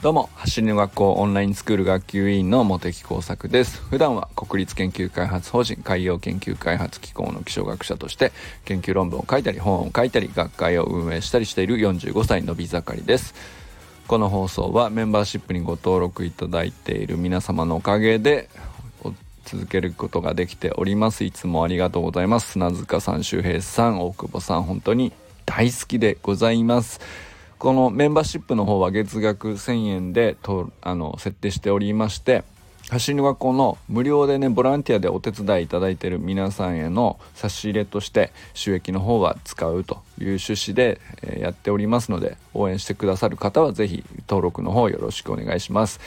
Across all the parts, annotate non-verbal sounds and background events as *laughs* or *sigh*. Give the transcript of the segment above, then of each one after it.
どうも走りの学校オンラインスクール学級委員の茂木耕作です。普段は国立研究開発法人海洋研究開発機構の気象学者として研究論文を書いたり本を書いたり学会を運営したりしている45歳のび盛りです。この放送はメンバーシップにご登録いただいている皆様のおかげで続けることができております。いつもありがとうございます。砂塚さん周平さん大久保さん本当に大好きでございます。このメンバーシップの方は月額1000円でとあの設定しておりまして走りの学校の無料でねボランティアでお手伝いいただいている皆さんへの差し入れとして収益の方は使うという趣旨で、えやっておりますので応援してくださる方は是非登録の方よろしくお願いします。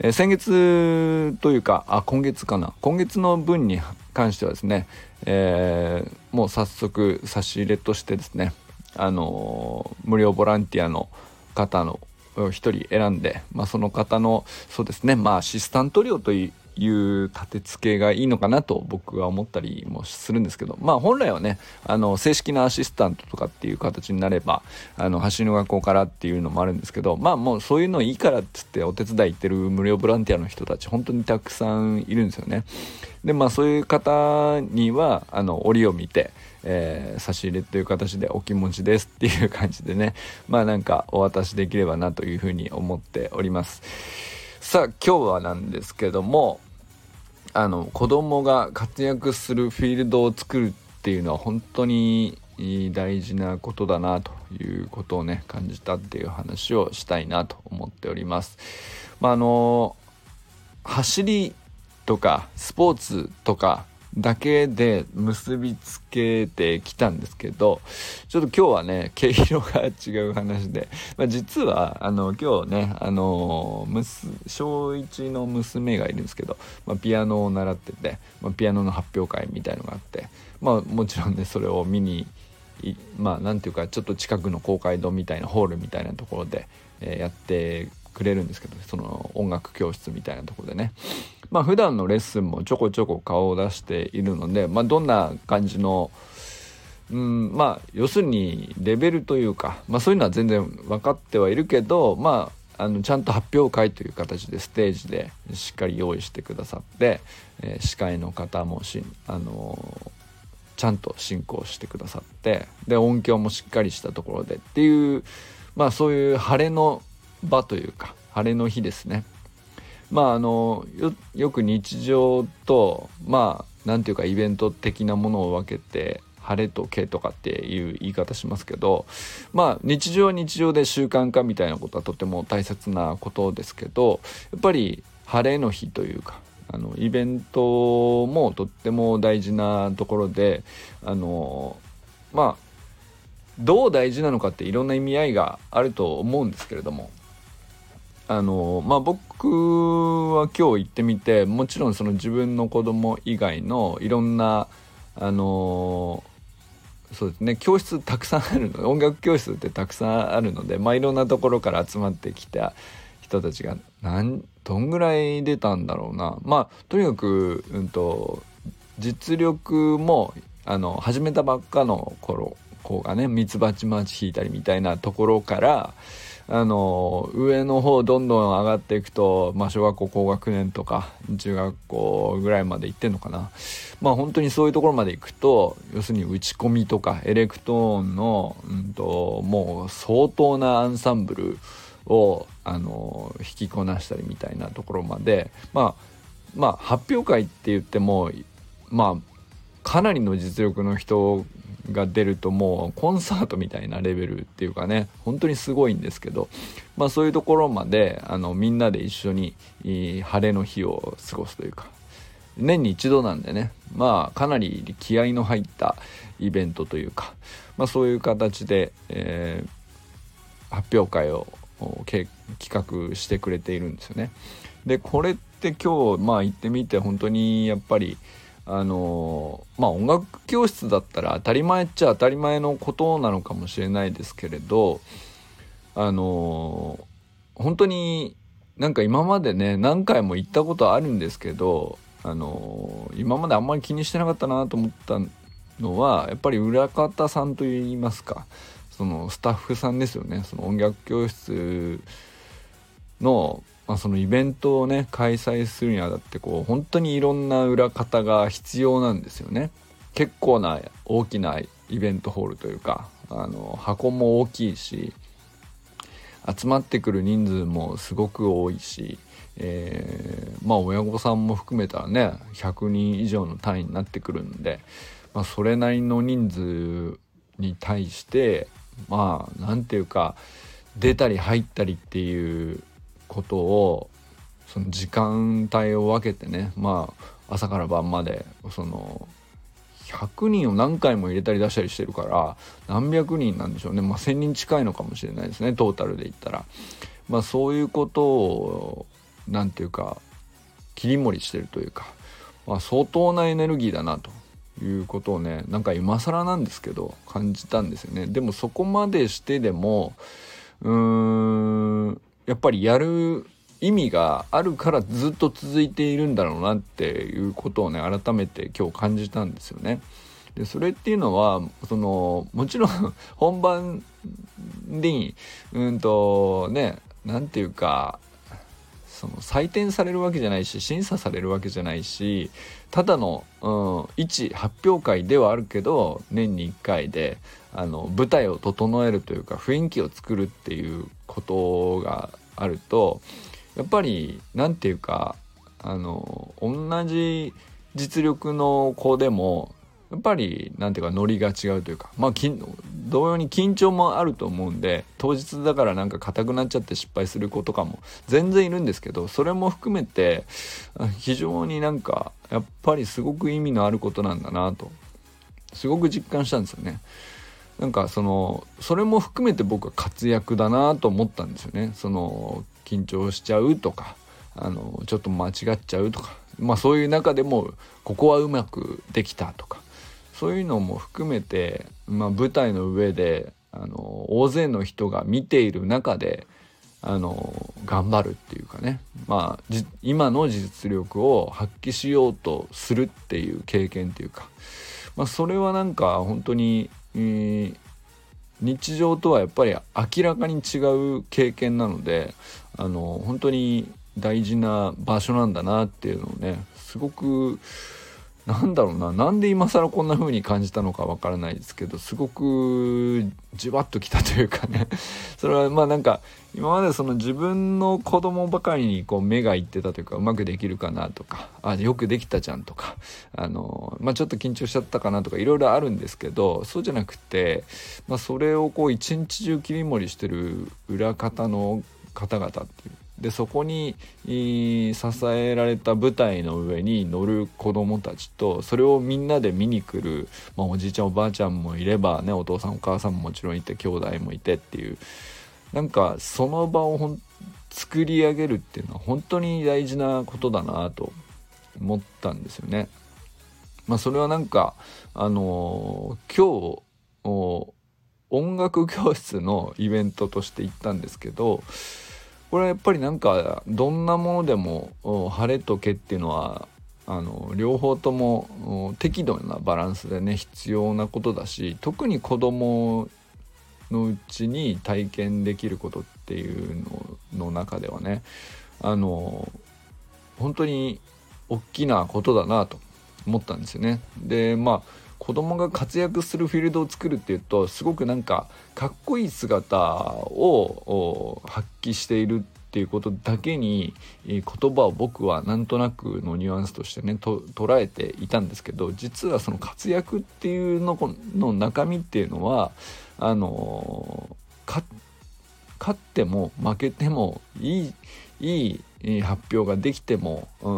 えー、先月というかあ今月かな。今月の分に関してはですね、えー、もう早速差し入れとしてですねあの無料ボランティアの方の1人選んで、まあ、その方のそうですねまあアシスタント料といいう立て付けがいいのかなと僕は思ったりもするんですけどまあ本来はねあの正式なアシスタントとかっていう形になればあの橋の学校からっていうのもあるんですけどまあもうそういうのいいからっつってお手伝い行ってる無料ボランティアの人たち本当にたくさんいるんですよね。でまあそういう方にはあの折を見てえー、差し入れという形でお気持ちですっていう感じでねまあなんかお渡しできればなというふうに思っておりますさあ今日はなんですけどもあの子供が活躍するフィールドを作るっていうのは本当に大事なことだなということをね感じたっていう話をしたいなと思っております。まあ、あの走りとかスポーツとかだけで結びつけてきたんですけどちょっと今日はね毛色が違う話で、まあ、実はあの今日ねあの小1の娘がいるんですけど、まあ、ピアノを習ってて、まあ、ピアノの発表会みたいのがあってまあもちろんねそれを見にまあなんていうかちょっと近くの公会堂みたいなホールみたいなところで、えー、やってくれるんですけどその音楽教室みたいなとこでね。まあ普段のレッスンもちょこちょこ顔を出しているので、まあ、どんな感じのうんまあ要するにレベルというか、まあ、そういうのは全然分かってはいるけどまああのちゃんと発表会という形でステージでしっかり用意してくださって、えー、司会の方もし、あのー、ちゃんと進行してくださってで音響もしっかりしたところでっていうまあそういう晴れの場というか晴れの日ですね。まああのよく日常とまあ何ていうかイベント的なものを分けて晴れと毛とかっていう言い方しますけどまあ日常は日常で習慣化みたいなことはとても大切なことですけどやっぱり晴れの日というかあのイベントもとっても大事なところであのまあどう大事なのかっていろんな意味合いがあると思うんですけれどもあのまあ僕は今日行ってみてもちろんその自分の子供以外のいろんなあのそうですね教室たくさんあるの音楽教室ってたくさんあるのでまあいろんなところから集まってきた人たちが何どんぐらい出たんだろうな。まあとにかく、うんと、実力もあの始めたばっかの頃子がねミツバチマーチ引いたりみたいなところからあの上の方どんどん上がっていくと、まあ、小学校高学年とか中学校ぐらいまで行ってんのかな。まあ本当にそういうところまで行くと要するに打ち込みとかエレクトーンの、うんと、もう相当なアンサンブルをあの引きこなしたりみたいなところまでまあまあ発表会って言ってもまあかなりの実力の人が出るともうコンサートみたいなレベルっていうかね本当にすごいんですけど、まあ、そういうところまであのみんなで一緒に晴れの日を過ごすというか年に一度なんでねまあかなり気合の入ったイベントというか、まあ、そういう形で、えー、発表会を企画してくれているんですよね。でこれって今日まあ行ってみて本当にやっぱりあのまあ音楽教室だったら当たり前っちゃ当たり前のことなのかもしれないですけれどあの本当になんか今までね何回も行ったことあるんですけどあの今まであんまり気にしてなかったなと思ったのはやっぱり裏方さんといいますかそのスタッフさんですよね。その音楽教室の,、まあそのイベントをね開催するにあたってこう本当にいろんな裏方が必要なんですよね。結構な大きなイベントホールというかあの箱も大きいし集まってくる人数もすごく多いしえー、まあ親御さんも含めたらね100人以上の単位になってくるんで、まあ、それなりの人数に対してまあ何て言うか出たり入ったりっていうことをその時間帯を分けてねまあ朝から晩までその100人を何回も入れたり出したりしてるから何百人なんでしょうねまあ1,000人近いのかもしれないですねトータルで言ったら。まあそういうことを何て言うか切り盛りしてるというか、まあ、相当なエネルギーだなということをねなんか今更なんですけど感じたんですよねでもそこまでしてでもうーんやっぱりやる意味があるからずっと続いているんだろうなっていうことをね改めて今日感じたんですよね。でそれっていうのはそのもちろん本番にうんとね何て言うかその採点されるわけじゃないし審査されるわけじゃないしただの、うん、一発表会ではあるけど年に1回であの舞台を整えるというか雰囲気を作るっていうことがあるとやっぱり何て言うかあの同じ実力の子でもやっぱりなんていうかノリが違うというかまあ同様に緊張もあると思うんで当日だからなんか硬くなっちゃって失敗する子とかも全然いるんですけどそれも含めて非常になんかやっぱりすごく意味のあることなんだなとすごく実感したんですよね。なんかそのそれも含めて僕は活躍だなと思ったんですよね。その緊張しちゃうとかあのちょっと間違っちゃうとかまあそういう中でもここはうまくできたとかそういうのも含めて、まあ、舞台の上であの大勢の人が見ている中であの頑張るっていうかね。まあ今の実力を発揮しようとするっていう経験っていうか、まあ、それはなんか本当に、えー、日常とはやっぱり明らかに違う経験なのであの本当に大事な場所なんだなっていうのをねすごくなんだろうな。なんで今更こんな風に感じたのかわからないですけどすごくじわっときたというかね。*laughs* それはまあなんか今までその自分の子供ばかりにこう目がいってたというかうまくできるかなとかあよくできたじゃんとかあの、まあ、ちょっと緊張しちゃったかなとかいろいろあるんですけどそうじゃなくて、まあ、それをこう一日中切り盛りしてる裏方の方々っていうでそこに支えられた舞台の上に乗る子供たちとそれをみんなで見に来る、まあ、おじいちゃんおばあちゃんもいればねお父さんお母さんももちろんいて兄弟もいてっていうなんかその場をほん作り上げるっていうのは本当に大事なことだなと思ったんですよね。まあ、それはなんかあのー、今日音楽教室のイベントとして行ったんですけどこれはやっぱりなんかどんなものでも晴れと毛っていうのはあの両方とも適度なバランスでね必要なことだし特に子供のうちに体験できることっていうのの中ではねあの本当に大きなことだなと思ったんですよね。でまあ子供が活躍するフィールドを作るっていうとすごくなんかかっこいい姿を発揮しているっていうことだけに言葉を僕はなんとなくのニュアンスとしてねと捉えていたんですけど実はその活躍っていうのの中身っていうのはあの勝っても負けてもいいいい発表ができてもう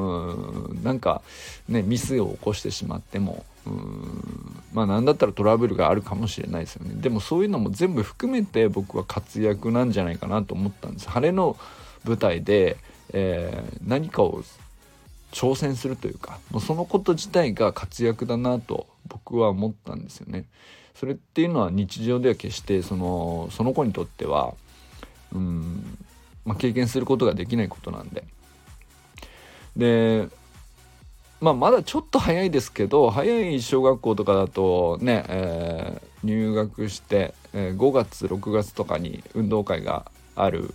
んなんかねミスを起こしてしまってもうん。まあ何だったらトラブルがあるかもしれないですよね。でもそういうのも全部含めて僕は活躍なんじゃないかなと思ったんです。晴れの舞台で、えー、何かを挑戦するというかもうそのこと自体が活躍だなと僕は思ったんですよね。それっていうのは日常では決してそのその子にとってはうん、まあ、経験することができないことなんで。でまあ、まだちょっと早いですけど早い小学校とかだとね、えー、入学して、えー、5月6月とかに運動会がある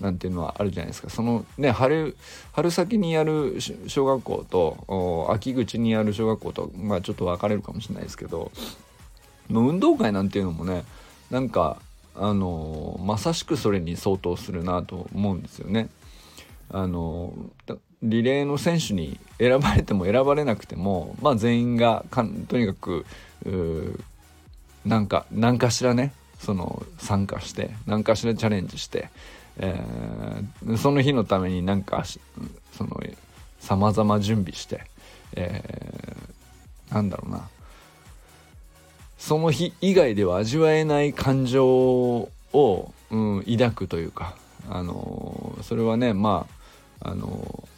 なんていうのはあるじゃないですかそのね春春先にやる小学校と秋口にやる小学校と、まあ、ちょっと分かれるかもしれないですけど運動会なんていうのもねなんかあのまさしくそれに相当するなと思うんですよね。あのリレーの選手に選ばれても選ばれなくても、まあ、全員がとにかくなんか何かしらねその参加して何かしらチャレンジして、えー、その日のためになんかその様々準備して、えー、なんだろうな。その日以外では味わえない感情を、うん、抱くというか、あのー、それはねまああのー、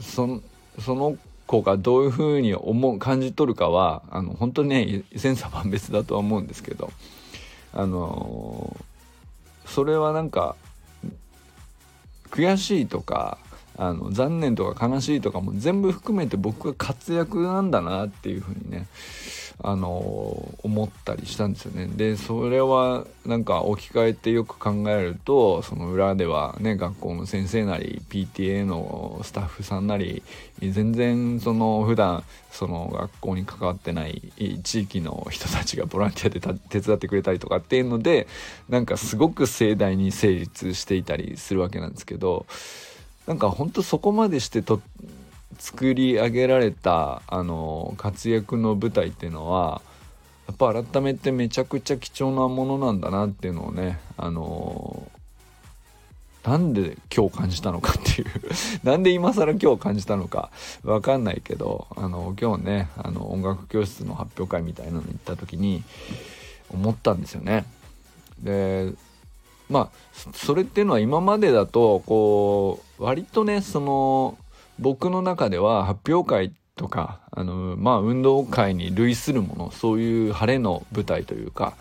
そその子がどういうふうに思う感じ取るかはあの本当にね千差万別だとは思うんですけどあの、それはなんか悔しいとかあの残念とか悲しいとかも全部含めて僕が活躍なんだなっていうふうにねあの思ったりしたんですよね。でそれはなんか置き換えてよく考えるとその裏ではね学校の先生なり PTA のスタッフさんなり全然その普段その学校に関わってない地域の人たちがボランティアで手伝ってくれたりとかっていうのでなんかすごく盛大に成立していたりするわけなんですけどなんかほんとそこまでしてと作り上げられたあの活躍の舞台っていうのはやっぱ改めてめちゃくちゃ貴重なものなんだなっていうのをねあのなんで今日感じたのかっていうなんで今更今日感じたのかわかんないけどあの今日ねあの音楽教室の発表会みたいなのに行った時に思ったんですよね。でまあそれっていうのは今までだとこう割とねその僕の中では発表会とかあのまあ運動会に類するものそういう晴れの舞台というか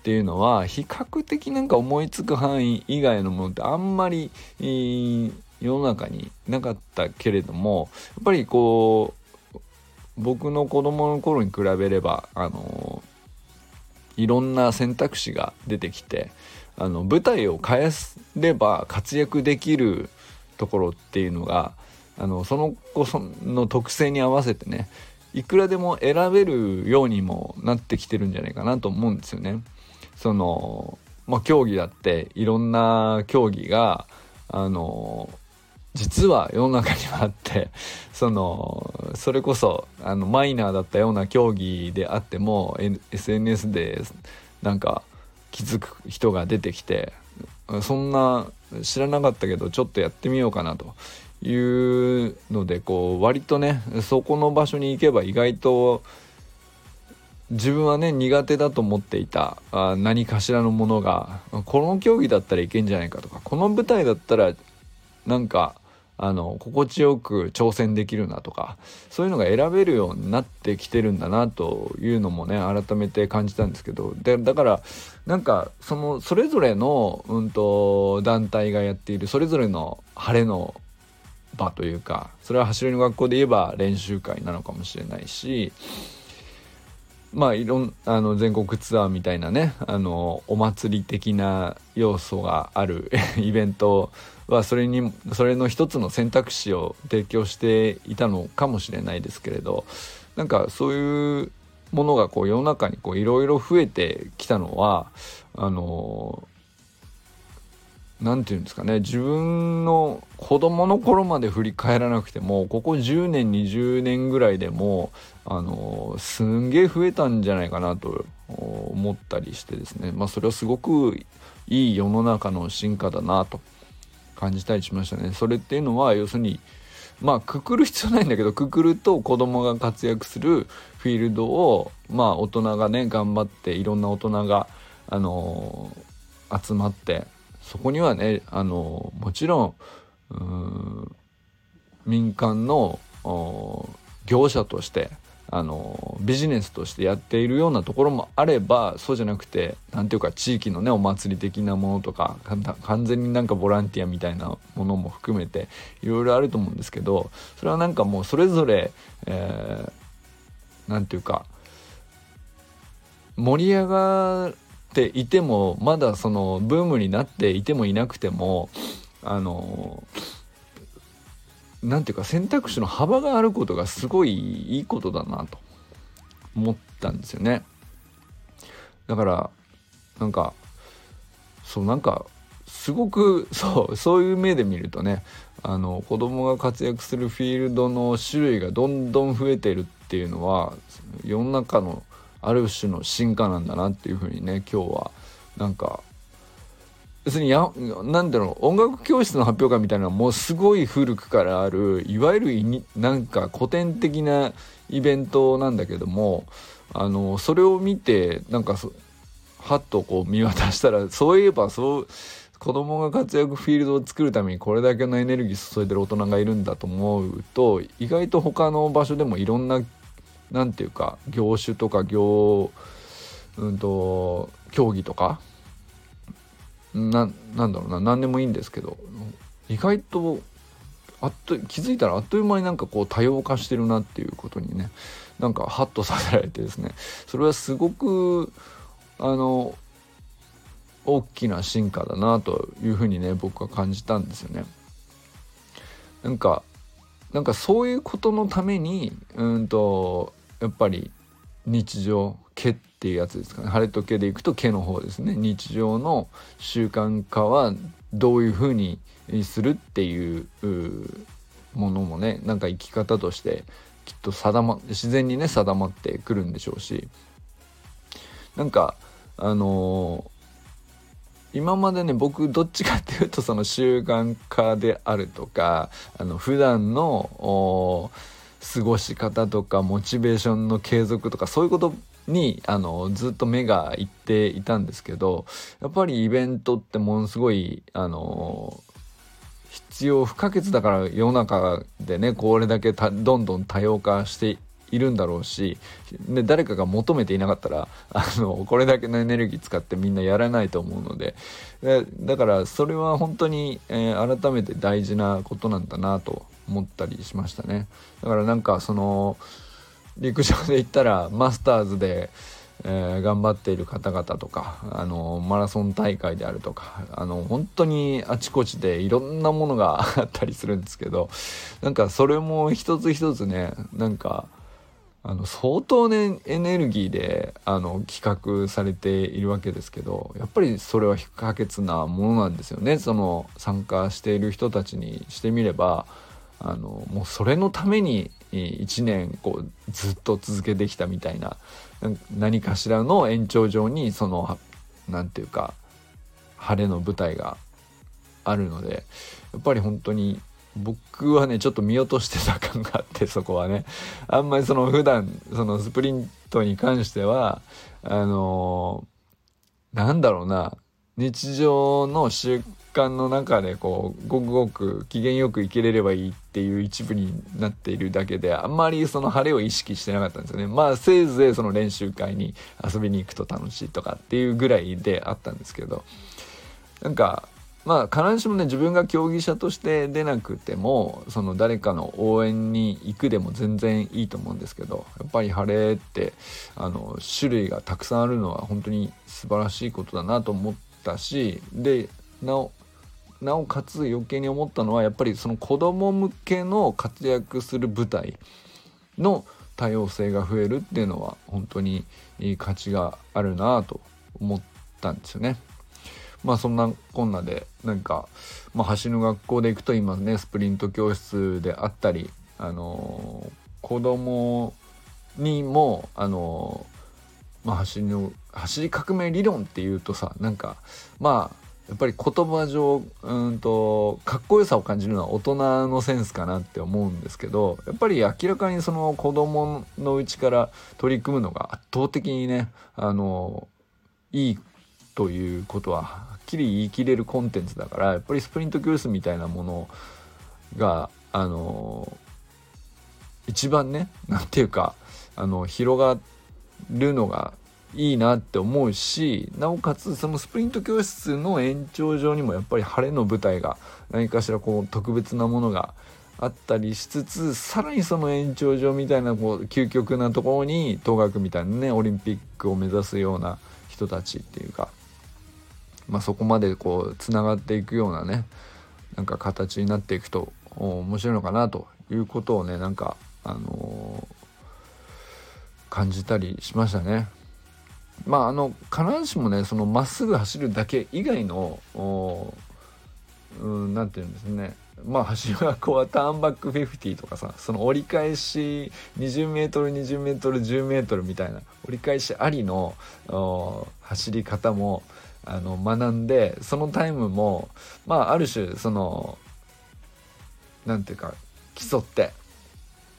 っていうのは比較的なんか思いつく範囲以外のものってあんまり、えー、世の中になかったけれどもやっぱりこう僕の子供の頃に比べればあのいろんな選択肢が出てきてあの舞台を変えれば活躍できるところっていうのがあのその子の特性に合わせてねいくらでも選べるようにもなってきてるんじゃないかなと思うんですよね。そのまあ、競技だっていろんな競技があの実は世の中にはあってそのそれこそあのマイナーだったような競技であっても SNS でなんか気づく人が出てきてそんな知らなかったけどちょっとやってみようかなというのでこう割とねそこの場所に行けば意外と自分はね苦手だと思っていたあ何かしらのものがこの競技だったらいけんじゃないかとかこの舞台だったらなんかあの心地よく挑戦できるなとかそういうのが選べるようになってきてるんだなというのもね改めて感じたんですけどでだからなんかそのそれぞれの、うんと団体がやっているそれぞれの晴れの場というかそれは走りの学校で言えば練習会なのかもしれないしまあいろんあの全国ツアーみたいなねあのお祭り的な要素がある *laughs* イベントはそれにそれの一つの選択肢を提供していたのかもしれないですけれどなんかそういうものがこう世の中にいろいろ増えてきたのはあの何て言うんですかね自分の子供の頃まで振り返らなくてもここ10年20年ぐらいでもあのすんげえ増えたんじゃないかなと思ったりしてですね。まあそれはすごくいい世の中の進化だなと。感じたりしましたね。それっていうのは要するにまあくくる必要ないんだけどくくると子供が活躍するフィールドをまあ大人がね頑張っていろんな大人があの集まってそこにはねあのもちろん民間の業者としてあのビジネスとしてやっているようなところもあればそうじゃなくて何ていうか地域のねお祭り的なものとか完全になんかボランティアみたいなものも含めていろいろあると思うんですけどそれはなんかもうそれぞれ何、えー、て言うか盛り上がっていてもまだそのブームになっていてもいなくてもあのなんていうか選択肢の幅があることがすごいいいことだなと思ったんですよね。だからなんかそうなんかすごく *laughs* そうそういう目で見るとねあの子供が活躍するフィールドの種類がどんどん増えてるっていうのは世の中のある種の進化なんだなっていうふうにね今日はなんか別にやなんだろう音楽教室の発表会みたいなもうすごい古くからあるいわゆるなんか古典的なイベントなんだけどもあのそれを見てなんかはっとこう見渡したらそういえばそう子供が活躍フィールドを作るためにこれだけのエネルギー注いでる大人がいるんだと思うと意外と他の場所でもいろんな何て言うか業種とか業うんと競技とかななんだろうな何でもいいんですけど意外とあっと気づいたらあっという間になんかこう多様化してるなっていうことにねなんかハッとさせられてですねそれはすごくあの大きな進化だなというふうにね僕は感じたんですよね。なんかなんかそういうことのためにうんとやっぱり日常毛っていうやつですかね。晴れと毛でいくと毛の方ですね。日常の習慣化はどういうふうにするっていうものもねなんか生き方としてきっと定ま自然にね定まってくるんでしょうし。なんかあのー、今までね僕どっちかっていうとその習慣化であるとかあの普段の過ごし方とかモチベーションの継続とかそういうことにあのずっと目がいっていたんですけどやっぱりイベントってものすごいあの必要不可欠だから世の中でねこれだけどんどん多様化しているんだろうしで誰かが求めていなかったらあのこれだけのエネルギー使ってみんなやらないと思うのでだからそれは本当に、えー、改めて大事なことなんだなと思ったりしましたね。だからなんかその陸上で言ったらマスターズで、えー、頑張っている方々とかあのマラソン大会であるとかあの本当にあちこちでいろんなものが *laughs* あったりするんですけどなんかそれも一つ一つねなんかあの相当ねエネルギーであの企画されているわけですけどやっぱりそれは不可欠なものなんですよね。その参加している人たちにしてみればあのもうそれのために1年こうずっと続けてきたみたいな何かしらの延長上にその何て言うか晴れの舞台があるのでやっぱり本当に僕はねちょっと見落としてた感があってそこはね。あんまりその普段そのスプリントに関してはあのー、なんだろうな日常の習慣の中でこうごくごく機嫌よく生きれればいいっていう一部になっているだけであんまりその晴れを意識してなかったんですよね。まあせいぜいその練習会に遊びに行くと楽しいとかっていうぐらいであったんですけど。なんかまあ必ずしもね自分が競技者として出なくてもその誰かの応援に行くでも全然いいと思うんですけどやっぱり晴れってあの種類がたくさんあるのは本当に素晴らしいことだなと思ったしでなおなおかつ余計に思ったのはやっぱりその子供向けの活躍する舞台の多様性が増えるっていうのは本当にいい価値があるなと思ったんですよね。まあそんなこんなでなんか、まあ、走る学校で行くと今ねスプリント教室であったりあのー、子供にもあのまあ、走りの走り革命理論っていうとさなんかまあやっぱり言葉上うんとかっこよさを感じるのは大人のセンスかなって思うんですけどやっぱり明らかにその子供のうちから取り組むのが圧倒的にねあのいいということははっきり言い切れるコンテンツだからやっぱりスプリント教室みたいなものがあの一番ね何て言うかあの広がるのがいいなって思うしなおかつそのスプリント教室の延長上にもやっぱり晴れの舞台が何かしらこう特別なものがあったりしつつさらにその延長上みたいなこう究極なところに東学みたいなねオリンピックを目指すような人たちっていうか、まあ、そこまでこうつながっていくようなねなんか形になっていくと面白いのかなということをねなんかあのー、感じたりしましたね。まああの必ずしもねそのまっすぐ走るだけ以外の何て言うんですね。まあ橋はこうターンバック50とかさその折り返し 20m20m10m みたいな折り返しありの走り方もあの学んでそのタイムもまあある種その何ていうか競って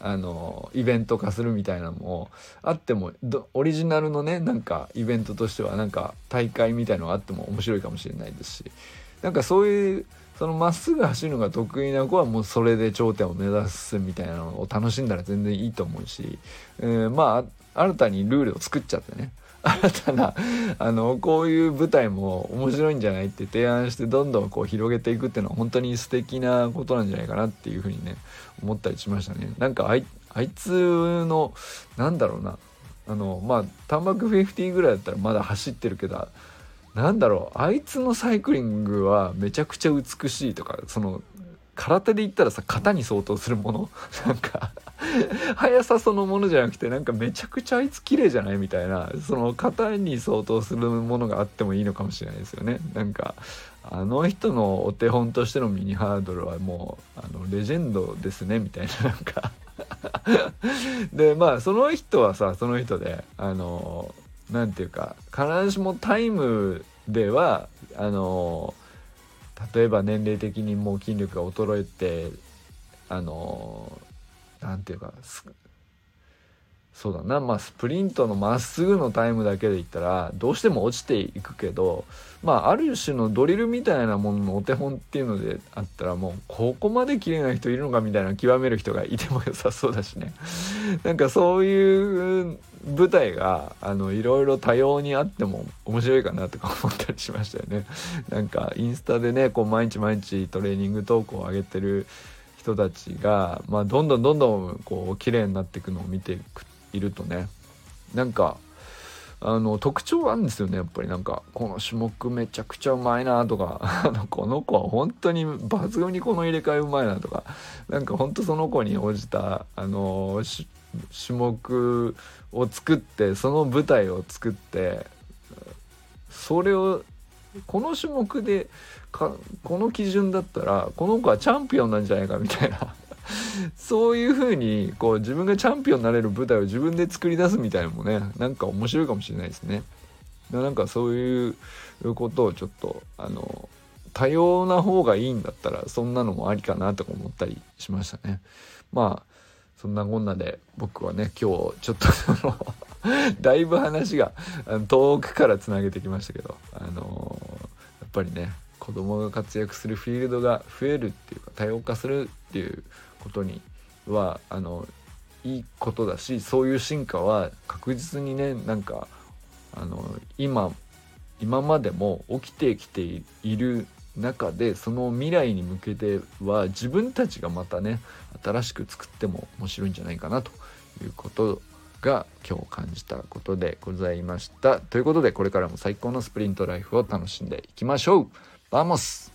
あのイベント化するみたいなのもあってもオリジナルのねなんかイベントとしてはなんか大会みたいのがあっても面白いかもしれないですしなんかそういうそのまっすぐ走るのが得意な子はもうそれで頂点を目指すみたいなのを楽しんだら全然いいと思うし、えー、まあ新たにルールを作っちゃってね新たなあのこういう舞台も面白いんじゃないって提案してどんどんこう広げていくっていうのは本当に素敵なことなんじゃないかなっていうふうにね思ったりしましたね。なんかあいつのなんだろうなあのまあタンバク50ぐらいだったらまだ走ってるけどなんだろうあいつのサイクリングはめちゃくちゃ美しいとかその空手で言ったらさ型に相当するもの？*laughs* なんか速さそのものじゃなくてなんかめちゃくちゃあいつ綺麗じゃない？みたいなその型に相当するものがあってもいいのかもしれないですよね。なんかあの人のお手本としてのミニハードルはもうあのレジェンドですね。みたいななんか。*laughs* でまあその人はさその人であの何て言うか必ずしもタイムではあの例えば年齢的にもう筋力が衰えてあの何て言うかそうだなまあスプリントのまっすぐのタイムだけで言ったらどうしても落ちていくけどまあある種のドリルみたいなもののお手本っていうのであったらもうここまで綺麗ない人いるのかみたいな極める人がいても良さそうだしね *laughs* なんかそういう舞台があのいろいろ多様にあっても面白いかなとか思ったりしましたよね。*laughs* なんかインスタでねこう毎日毎日トレーニング投稿を上げてる人たちが、まあ、どんどんどんどんこう綺麗になっていくのを見ていくといるとね。なんかあの特徴あるんですよねやっぱり。なんかこの種目めちゃくちゃうまいなとか *laughs* この子は本当に抜群にこの入れ替えうまいなとかなんか本当その子に応じたあの種目を作ってその舞台を作ってそれをこの種目でかこの基準だったらこの子はチャンピオンなんじゃないかみたいな。そういう風にこう自分がチャンピオンになれる舞台を自分で作り出すみたいなのもねなんか面白いかもしれないですね。なんかそういうことをちょっとあの多様な方がいいんだったらそんなのもありかなとか思ったりしましたね。まあそんなこんなで僕はね今日ちょっとその *laughs* だいぶ話が遠くからつなげてきましたけどあのやっぱりね子供が活躍するフィールドが増えるっていうか多様化するっていうことにはあのいいことだしそういう進化は確実にねなんかあの今今までも起きてきている中でその未来に向けては自分たちがまたね新しく作っても面白いんじゃないかなということが今日感じたことでございました。ということでこれからも最高のスプリントライフを楽しんでいきましょう Vamos!